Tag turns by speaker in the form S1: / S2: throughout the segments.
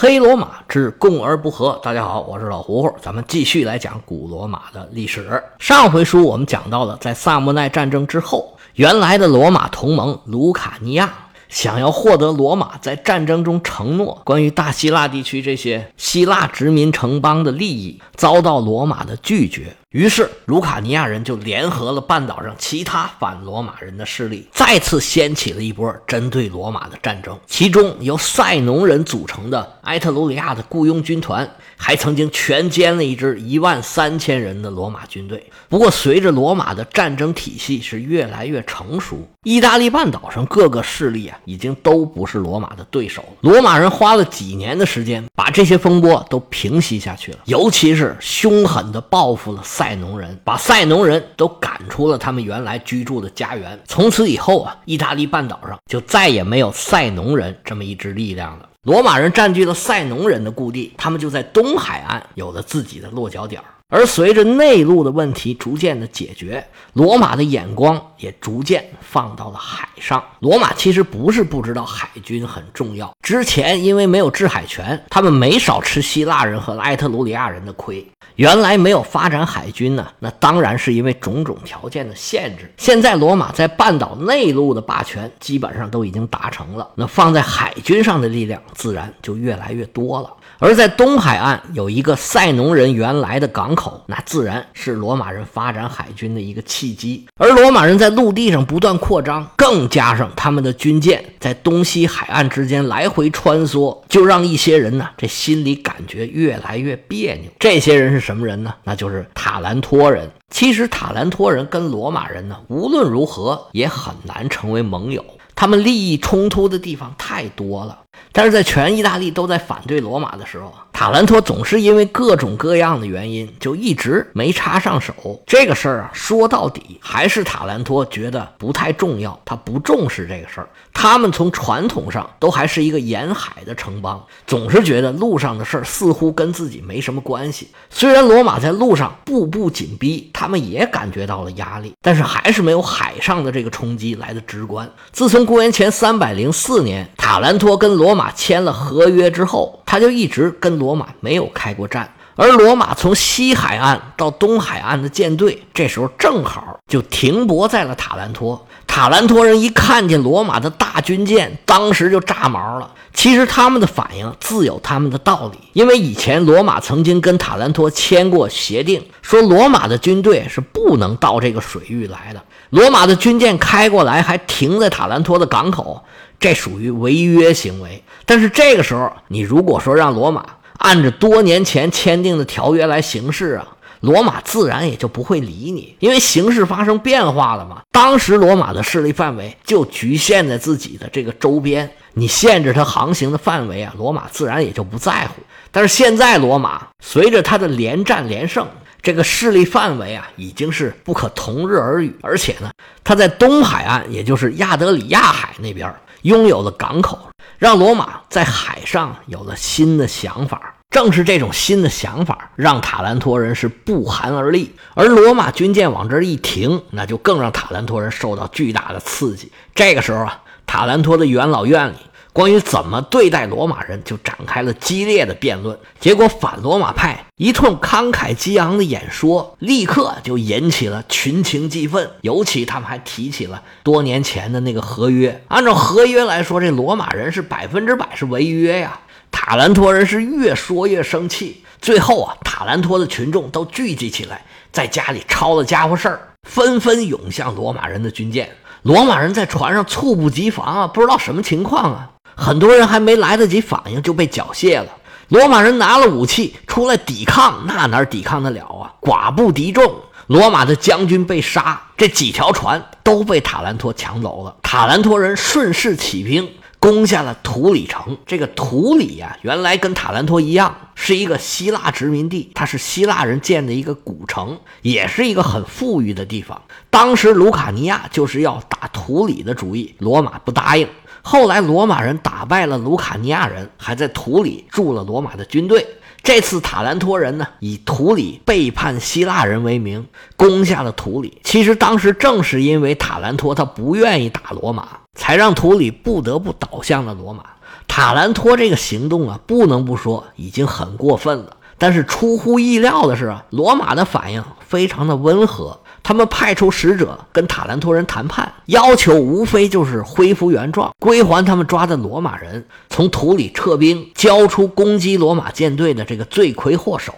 S1: 黑罗马之共而不和。大家好，我是老胡胡，咱们继续来讲古罗马的历史。上回书我们讲到了，在萨莫奈战争之后，原来的罗马同盟卢卡尼亚想要获得罗马在战争中承诺关于大希腊地区这些希腊殖民城邦的利益，遭到罗马的拒绝。于是，卢卡尼亚人就联合了半岛上其他反罗马人的势力，再次掀起了一波针对罗马的战争。其中，由塞农人组成的埃特鲁里亚的雇佣军团，还曾经全歼了一支一万三千人的罗马军队。不过，随着罗马的战争体系是越来越成熟，意大利半岛上各个势力啊，已经都不是罗马的对手。罗马人花了几年的时间，把这些风波都平息下去了，尤其是凶狠地报复了。塞农人把塞农人都赶出了他们原来居住的家园，从此以后啊，意大利半岛上就再也没有塞农人这么一支力量了。罗马人占据了塞农人的故地，他们就在东海岸有了自己的落脚点儿。而随着内陆的问题逐渐的解决，罗马的眼光也逐渐放到了海上。罗马其实不是不知道海军很重要，之前因为没有制海权，他们没少吃希腊人和埃特鲁里亚人的亏。原来没有发展海军呢，那当然是因为种种条件的限制。现在罗马在半岛内陆的霸权基本上都已经达成了，那放在海军上的力量自然就越来越多了。而在东海岸有一个塞农人原来的港口，那自然是罗马人发展海军的一个契机。而罗马人在陆地上不断扩张，更加上他们的军舰在东西海岸之间来回穿梭，就让一些人呢这心里感觉越来越别扭。这些人是什么人呢？那就是塔兰托人。其实塔兰托人跟罗马人呢，无论如何也很难成为盟友，他们利益冲突的地方太多了。但是在全意大利都在反对罗马的时候，塔兰托总是因为各种各样的原因，就一直没插上手。这个事儿啊，说到底还是塔兰托觉得不太重要，他不重视这个事儿。他们从传统上都还是一个沿海的城邦，总是觉得路上的事儿似乎跟自己没什么关系。虽然罗马在路上步步紧逼，他们也感觉到了压力，但是还是没有海上的这个冲击来的直观。自从公元前三百零四年，塔兰托跟罗马签了合约之后，他就一直跟罗马没有开过战。而罗马从西海岸到东海岸的舰队，这时候正好就停泊在了塔兰托。塔兰托人一看见罗马的大军舰，当时就炸毛了。其实他们的反应自有他们的道理，因为以前罗马曾经跟塔兰托签过协定，说罗马的军队是不能到这个水域来的。罗马的军舰开过来还停在塔兰托的港口，这属于违约行为。但是这个时候，你如果说让罗马按着多年前签订的条约来行事啊，罗马自然也就不会理你，因为形势发生变化了嘛。当时罗马的势力范围就局限在自己的这个周边，你限制它航行的范围啊，罗马自然也就不在乎。但是现在罗马随着他的连战连胜，这个势力范围啊已经是不可同日而语，而且呢，他在东海岸，也就是亚德里亚海那边拥有了港口。让罗马在海上有了新的想法，正是这种新的想法让塔兰托人是不寒而栗。而罗马军舰往这一停，那就更让塔兰托人受到巨大的刺激。这个时候啊，塔兰托的元老院里关于怎么对待罗马人就展开了激烈的辩论。结果反罗马派一通慷慨激昂的演说，立刻就引起了群情激愤。尤其他们还提起了多年前的那个合约。按照合约来说，这罗马人是百分之百是违约呀。塔兰托人是越说越生气。最后啊，塔兰托的群众都聚集起来，在家里抄了家伙事儿，纷纷涌向罗马人的军舰。罗马人在船上猝不及防啊，不知道什么情况啊。很多人还没来得及反应，就被缴械了。罗马人拿了武器出来抵抗，那哪抵抗得了啊？寡不敌众，罗马的将军被杀，这几条船都被塔兰托抢走了。塔兰托人顺势起兵，攻下了图里城。这个图里呀，原来跟塔兰托一样，是一个希腊殖民地，它是希腊人建的一个古城，也是一个很富裕的地方。当时卢卡尼亚就是要打图里的主意，罗马不答应。后来，罗马人打败了卢卡尼亚人，还在图里驻了罗马的军队。这次塔兰托人呢，以图里背叛希腊人为名，攻下了图里。其实当时正是因为塔兰托他不愿意打罗马，才让图里不得不倒向了罗马。塔兰托这个行动啊，不能不说已经很过分了。但是出乎意料的是，罗马的反应非常的温和。他们派出使者跟塔兰托人谈判，要求无非就是恢复原状，归还他们抓的罗马人，从土里撤兵，交出攻击罗马舰队的这个罪魁祸首。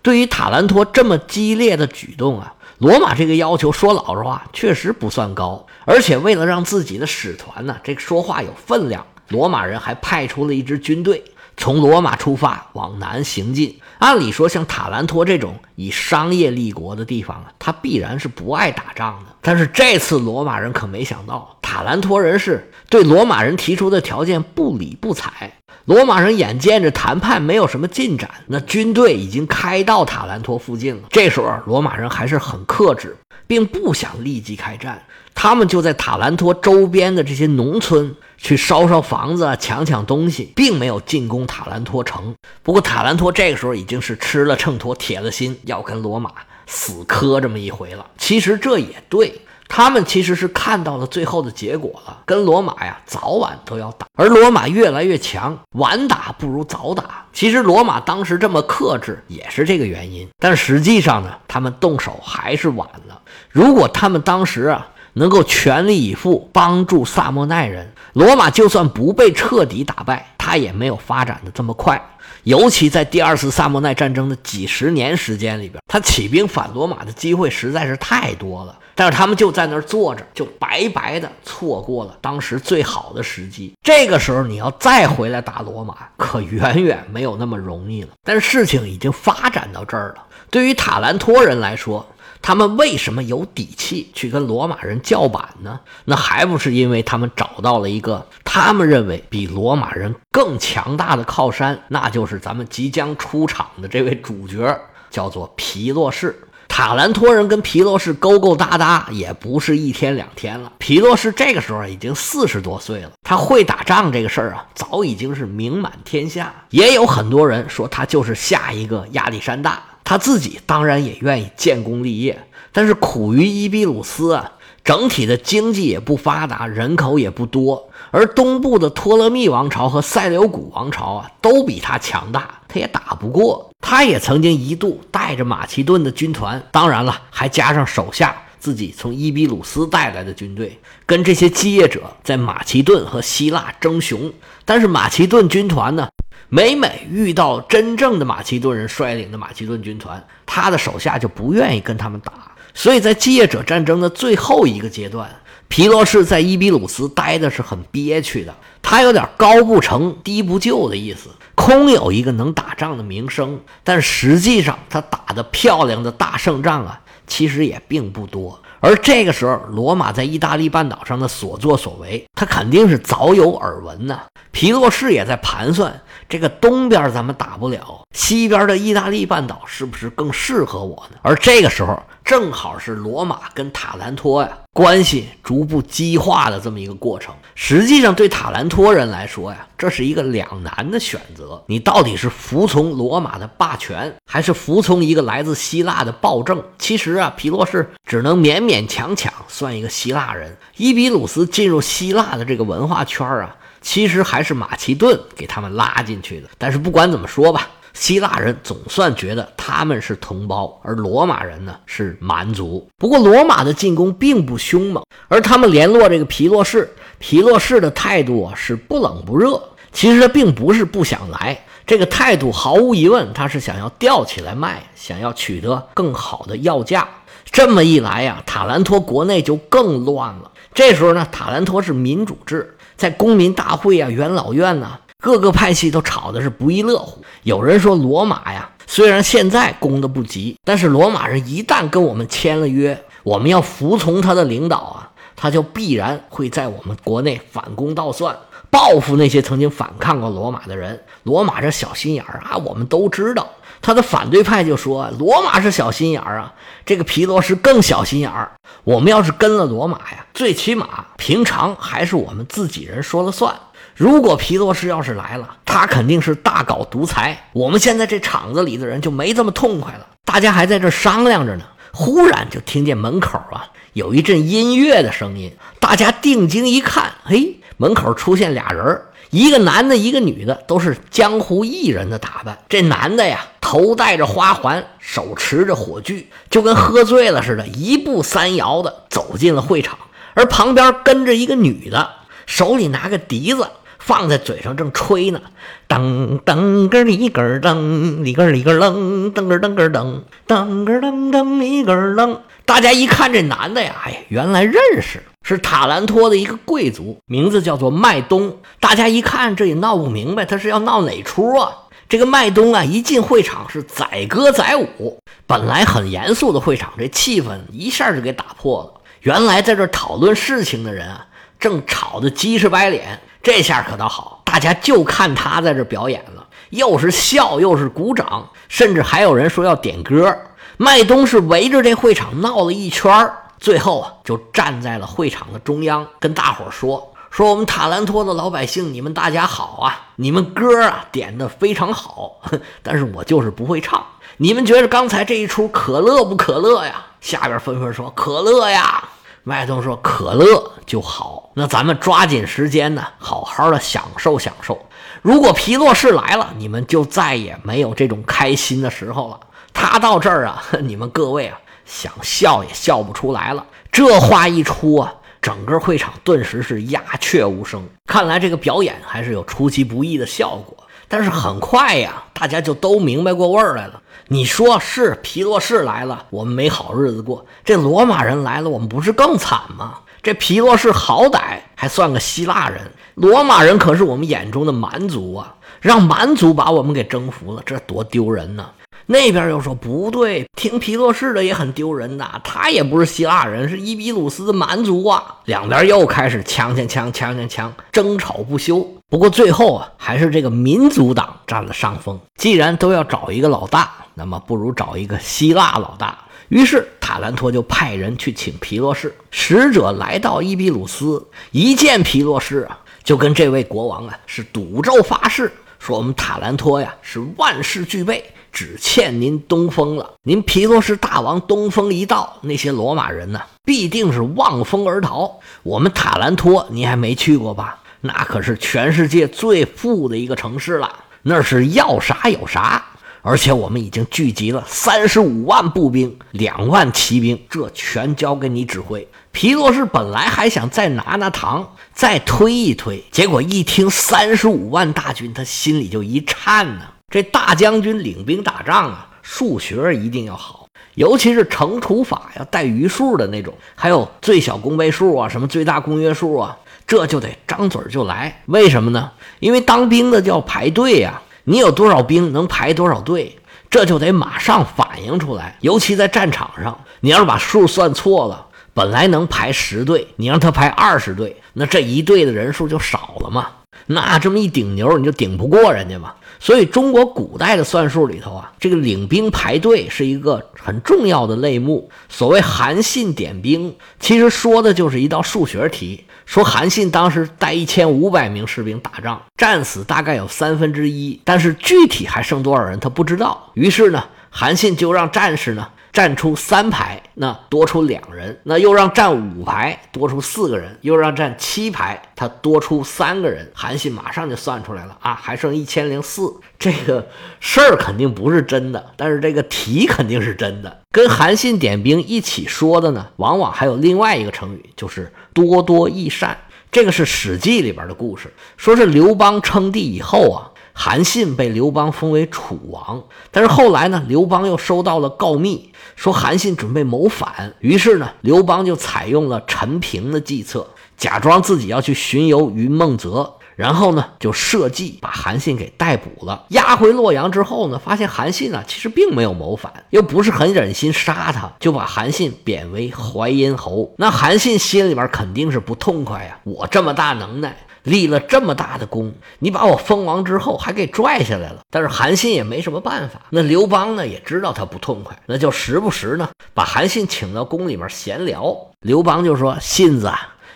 S1: 对于塔兰托这么激烈的举动啊，罗马这个要求说老实话确实不算高，而且为了让自己的使团呢，这个说话有分量，罗马人还派出了一支军队。从罗马出发往南行进，按理说像塔兰托这种以商业立国的地方啊，他必然是不爱打仗的。但是这次罗马人可没想到，塔兰托人是对罗马人提出的条件不理不睬。罗马人眼见着谈判没有什么进展，那军队已经开到塔兰托附近了。这时候罗马人还是很克制，并不想立即开战。他们就在塔兰托周边的这些农村去烧烧房子，抢抢东西，并没有进攻塔兰托城。不过塔兰托这个时候已经是吃了秤砣铁了心要跟罗马死磕这么一回了。其实这也对，他们其实是看到了最后的结果了，跟罗马呀早晚都要打，而罗马越来越强，晚打不如早打。其实罗马当时这么克制也是这个原因，但实际上呢，他们动手还是晚了。如果他们当时啊。能够全力以赴帮助萨莫奈人，罗马就算不被彻底打败，他也没有发展的这么快。尤其在第二次萨莫奈战争的几十年时间里边，他起兵反罗马的机会实在是太多了。但是他们就在那儿坐着，就白白的错过了当时最好的时机。这个时候你要再回来打罗马，可远远没有那么容易了。但是事情已经发展到这儿了，对于塔兰托人来说。他们为什么有底气去跟罗马人叫板呢？那还不是因为他们找到了一个他们认为比罗马人更强大的靠山，那就是咱们即将出场的这位主角，叫做皮洛士。塔兰托人跟皮洛士勾勾搭搭也不是一天两天了。皮洛士这个时候已经四十多岁了，他会打仗这个事儿啊，早已经是名满天下。也有很多人说他就是下一个亚历山大。他自己当然也愿意建功立业，但是苦于伊比鲁斯啊，整体的经济也不发达，人口也不多，而东部的托勒密王朝和塞琉古王朝啊，都比他强大，他也打不过。他也曾经一度带着马其顿的军团，当然了，还加上手下自己从伊比鲁斯带来的军队，跟这些基业者在马其顿和希腊争雄。但是马其顿军团呢？每每遇到真正的马其顿人率领的马其顿军团，他的手下就不愿意跟他们打。所以在继业者战争的最后一个阶段，皮洛士在伊比鲁斯待的是很憋屈的。他有点高不成低不就的意思，空有一个能打仗的名声，但实际上他打的漂亮的大胜仗啊，其实也并不多。而这个时候，罗马在意大利半岛上的所作所为，他肯定是早有耳闻呢。皮洛士也在盘算。这个东边咱们打不了，西边的意大利半岛是不是更适合我呢？而这个时候正好是罗马跟塔兰托呀关系逐步激化的这么一个过程。实际上，对塔兰托人来说呀，这是一个两难的选择：你到底是服从罗马的霸权，还是服从一个来自希腊的暴政？其实啊，皮洛士只能勉勉强强算一个希腊人。伊比鲁斯进入希腊的这个文化圈啊。其实还是马其顿给他们拉进去的，但是不管怎么说吧，希腊人总算觉得他们是同胞，而罗马人呢是蛮族。不过罗马的进攻并不凶猛，而他们联络这个皮洛士，皮洛士的态度啊是不冷不热。其实他并不是不想来，这个态度毫无疑问，他是想要吊起来卖，想要取得更好的要价。这么一来呀，塔兰托国内就更乱了。这时候呢，塔兰托是民主制。在公民大会啊、元老院呐，各个派系都吵的是不亦乐乎。有人说，罗马呀，虽然现在攻的不急，但是罗马人一旦跟我们签了约，我们要服从他的领导啊，他就必然会在我们国内反攻倒算，报复那些曾经反抗过罗马的人。罗马这小心眼儿啊，我们都知道。他的反对派就说，罗马是小心眼儿啊，这个皮罗是更小心眼儿。我们要是跟了罗马呀，最起码平常还是我们自己人说了算。如果皮洛士要是来了，他肯定是大搞独裁。我们现在这厂子里的人就没这么痛快了。大家还在这商量着呢，忽然就听见门口啊有一阵音乐的声音。大家定睛一看，嘿，门口出现俩人一个男的，一个女的，都是江湖艺人的打扮。这男的呀，头戴着花环，手持着火炬，就跟喝醉了似的，一步三摇的走进了会场。而旁边跟着一个女的，手里拿个笛子，放在嘴上正吹呢。噔噔个里个噔，里个里个噔，噔个噔个噔，噔个噔噔里个噔。大家一看这男的呀，哎，原来认识，是塔兰托的一个贵族，名字叫做麦东。大家一看，这也闹不明白，他是要闹哪出啊？这个麦东啊，一进会场是载歌载舞，本来很严肃的会场，这气氛一下就给打破了。原来在这讨论事情的人啊，正吵得鸡翅白脸，这下可倒好，大家就看他在这表演了，又是笑又是鼓掌，甚至还有人说要点歌。麦东是围着这会场闹了一圈最后啊，就站在了会场的中央，跟大伙说：“说我们塔兰托的老百姓，你们大家好啊！你们歌啊点的非常好，但是我就是不会唱。你们觉得刚才这一出可乐不可乐呀？”下边纷纷说：“可乐呀！”麦东说：“可乐就好，那咱们抓紧时间呢，好好的享受享受。如果皮洛士来了，你们就再也没有这种开心的时候了。”他到这儿啊，你们各位啊，想笑也笑不出来了。这话一出啊，整个会场顿时是鸦雀无声。看来这个表演还是有出其不意的效果。但是很快呀，大家就都明白过味儿来了。你说是皮洛士来了，我们没好日子过；这罗马人来了，我们不是更惨吗？这皮洛士好歹还算个希腊人，罗马人可是我们眼中的蛮族啊！让蛮族把我们给征服了，这多丢人呢！那边又说不对，听皮洛士的也很丢人呐，他也不是希腊人，是伊比鲁斯的蛮族啊。两边又开始枪枪枪枪枪枪，争吵不休。不过最后啊，还是这个民族党占了上风。既然都要找一个老大，那么不如找一个希腊老大。于是塔兰托就派人去请皮洛士。使者来到伊比鲁斯，一见皮洛士啊，就跟这位国王啊是赌咒发誓，说我们塔兰托呀是万事俱备。只欠您东风了。您皮洛士大王东风一到，那些罗马人呢，必定是望风而逃。我们塔兰托，你还没去过吧？那可是全世界最富的一个城市了，那是要啥有啥。而且我们已经聚集了三十五万步兵、两万骑兵，这全交给你指挥。皮洛士本来还想再拿拿糖，再推一推，结果一听三十五万大军，他心里就一颤呢。这大将军领兵打仗啊，数学一定要好，尤其是乘除法要带余数的那种，还有最小公倍数啊，什么最大公约数啊，这就得张嘴就来。为什么呢？因为当兵的叫排队呀，你有多少兵能排多少队，这就得马上反映出来。尤其在战场上，你要是把数算错了，本来能排十队，你让他排二十队，那这一队的人数就少了嘛。那这么一顶牛，你就顶不过人家嘛。所以，中国古代的算术里头啊，这个领兵排队是一个很重要的类目。所谓韩信点兵，其实说的就是一道数学题。说韩信当时带一千五百名士兵打仗，战死大概有三分之一，但是具体还剩多少人他不知道。于是呢，韩信就让战士呢。站出三排，那多出两人，那又让站五排，多出四个人，又让站七排，他多出三个人。韩信马上就算出来了啊，还剩一千零四。这个事儿肯定不是真的，但是这个题肯定是真的。跟韩信点兵一起说的呢，往往还有另外一个成语，就是多多益善。这个是《史记》里边的故事，说是刘邦称帝以后啊。韩信被刘邦封为楚王，但是后来呢，刘邦又收到了告密，说韩信准备谋反。于是呢，刘邦就采用了陈平的计策，假装自己要去巡游云梦泽，然后呢，就设计把韩信给逮捕了，押回洛阳之后呢，发现韩信啊其实并没有谋反，又不是很忍心杀他，就把韩信贬为淮阴侯。那韩信心里边肯定是不痛快呀，我这么大能耐。立了这么大的功，你把我封王之后还给拽下来了。但是韩信也没什么办法。那刘邦呢，也知道他不痛快，那就时不时呢把韩信请到宫里面闲聊。刘邦就说：“信子，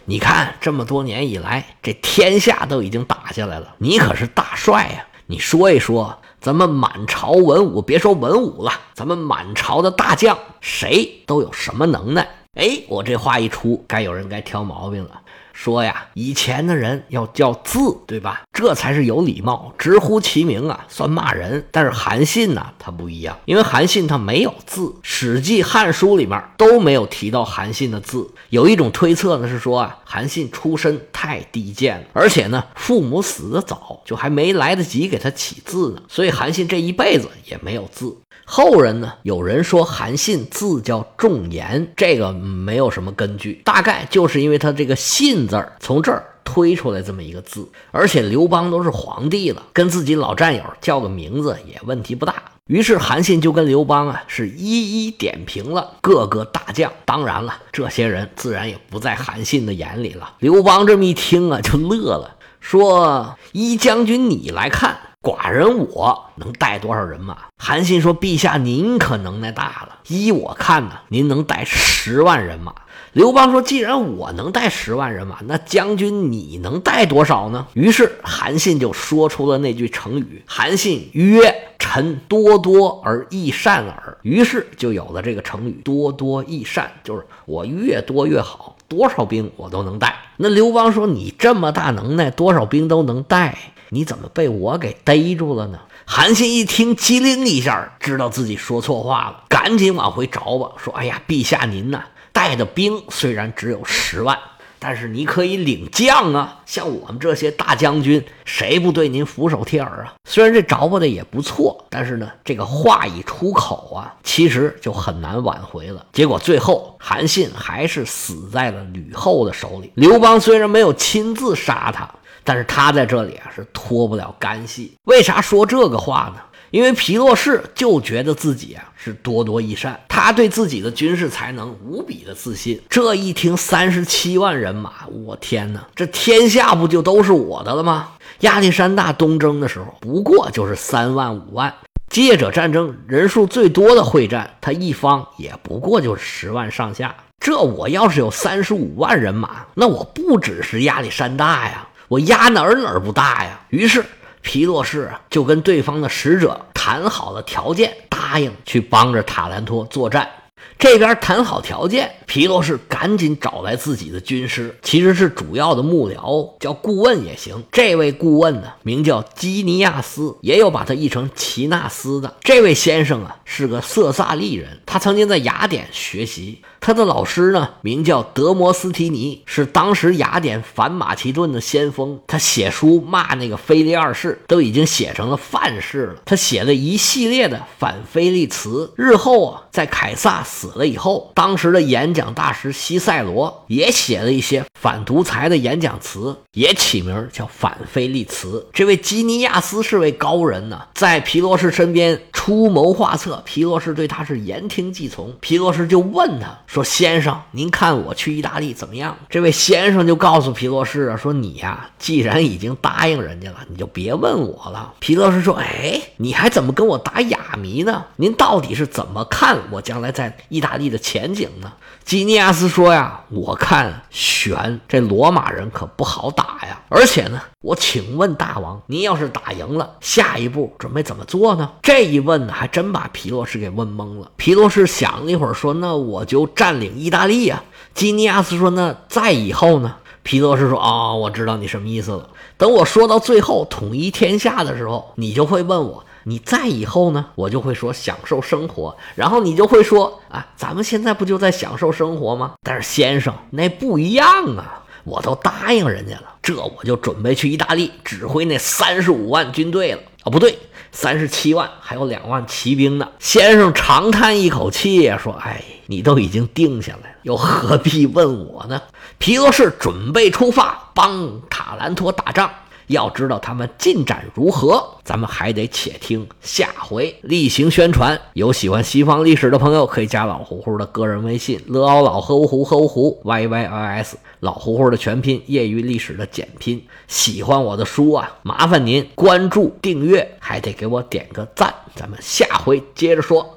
S1: 你看这么多年以来，这天下都已经打下来了，你可是大帅呀！你说一说，咱们满朝文武，别说文武了，咱们满朝的大将，谁都有什么能耐？”哎，我这话一出，该有人该挑毛病了。说呀，以前的人要叫字，对吧？这才是有礼貌，直呼其名啊，算骂人。但是韩信呢，他不一样，因为韩信他没有字，《史记》《汉书》里面都没有提到韩信的字。有一种推测呢，是说啊，韩信出身太低贱了，而且呢，父母死的早，就还没来得及给他起字呢，所以韩信这一辈子也没有字。后人呢，有人说韩信字叫仲言，这个没有什么根据，大概就是因为他这个“信”字儿从这儿推出来这么一个字，而且刘邦都是皇帝了，跟自己老战友叫个名字也问题不大。于是韩信就跟刘邦啊是一一点评了各个大将，当然了，这些人自然也不在韩信的眼里了。刘邦这么一听啊，就乐了，说：“依将军你来看。”寡人我能带多少人马？韩信说：“陛下，您可能耐大了。依我看呢，您能带十万人马。”刘邦说：“既然我能带十万人马，那将军你能带多少呢？”于是韩信就说出了那句成语：“韩信曰：‘臣多多而益善耳。’于是就有了这个成语‘多多益善’，就是我越多越好，多少兵我都能带。”那刘邦说：“你这么大能耐，多少兵都能带。”你怎么被我给逮住了呢？韩信一听，机灵一下，知道自己说错话了，赶紧往回找吧，说：“哎呀，陛下您呐，带的兵虽然只有十万，但是你可以领将啊。像我们这些大将军，谁不对您俯首帖耳啊？虽然这着吧的也不错，但是呢，这个话一出口啊，其实就很难挽回了。结果最后，韩信还是死在了吕后的手里。刘邦虽然没有亲自杀他。但是他在这里啊是脱不了干系。为啥说这个话呢？因为皮洛士就觉得自己啊是多多益善，他对自己的军事才能无比的自信。这一听三十七万人马，我天哪，这天下不就都是我的了吗？亚历山大东征的时候不过就是三万五万，借者战争人数最多的会战，他一方也不过就是十万上下。这我要是有三十五万人马，那我不只是亚历山大呀。我压哪儿哪儿不大呀？于是皮洛士啊就跟对方的使者谈好了条件，答应去帮着塔兰托作战。这边谈好条件，皮洛士赶紧找来自己的军师，其实是主要的幕僚，叫顾问也行。这位顾问呢，名叫基尼亚斯，也有把他译成齐纳斯的。这位先生啊，是个色萨利人，他曾经在雅典学习。他的老师呢，名叫德摩斯提尼，是当时雅典反马其顿的先锋。他写书骂那个腓力二世，都已经写成了范式了。他写了一系列的反腓力词。日后啊，在凯撒死了以后，当时的演讲大师西塞罗也写了一些反独裁的演讲词，也起名叫反菲利词。这位基尼亚斯是位高人呢，在皮洛士身边出谋划策，皮洛士对他是言听计从。皮洛士就问他。说先生，您看我去意大利怎么样？这位先生就告诉皮洛士啊，说你呀，既然已经答应人家了，你就别问我了。皮洛士说，哎，你还怎么跟我打哑谜呢？您到底是怎么看我将来在意大利的前景呢？基尼亚斯说呀，我看悬，这罗马人可不好打呀。而且呢，我请问大王，您要是打赢了，下一步准备怎么做呢？这一问呢，还真把皮洛士给问懵了。皮洛士想了一会儿，说，那我就占领意大利呀。基尼亚斯说，那再以后呢？皮洛士说，哦，我知道你什么意思了。等我说到最后统一天下的时候，你就会问我。你再以后呢，我就会说享受生活，然后你就会说啊，咱们现在不就在享受生活吗？但是先生，那不一样啊，我都答应人家了，这我就准备去意大利指挥那三十五万军队了啊，不对，三十七万，还有两万骑兵呢。先生长叹一口气说：“哎，你都已经定下来了，又何必问我呢？”皮罗士准备出发帮塔兰托打仗。要知道他们进展如何，咱们还得且听下回例行宣传。有喜欢西方历史的朋友，可以加老胡胡的个人微信：乐奥老和胡和胡 y y i s，老胡胡的全拼，业余历史的简拼。喜欢我的书啊，麻烦您关注订阅，还得给我点个赞。咱们下回接着说。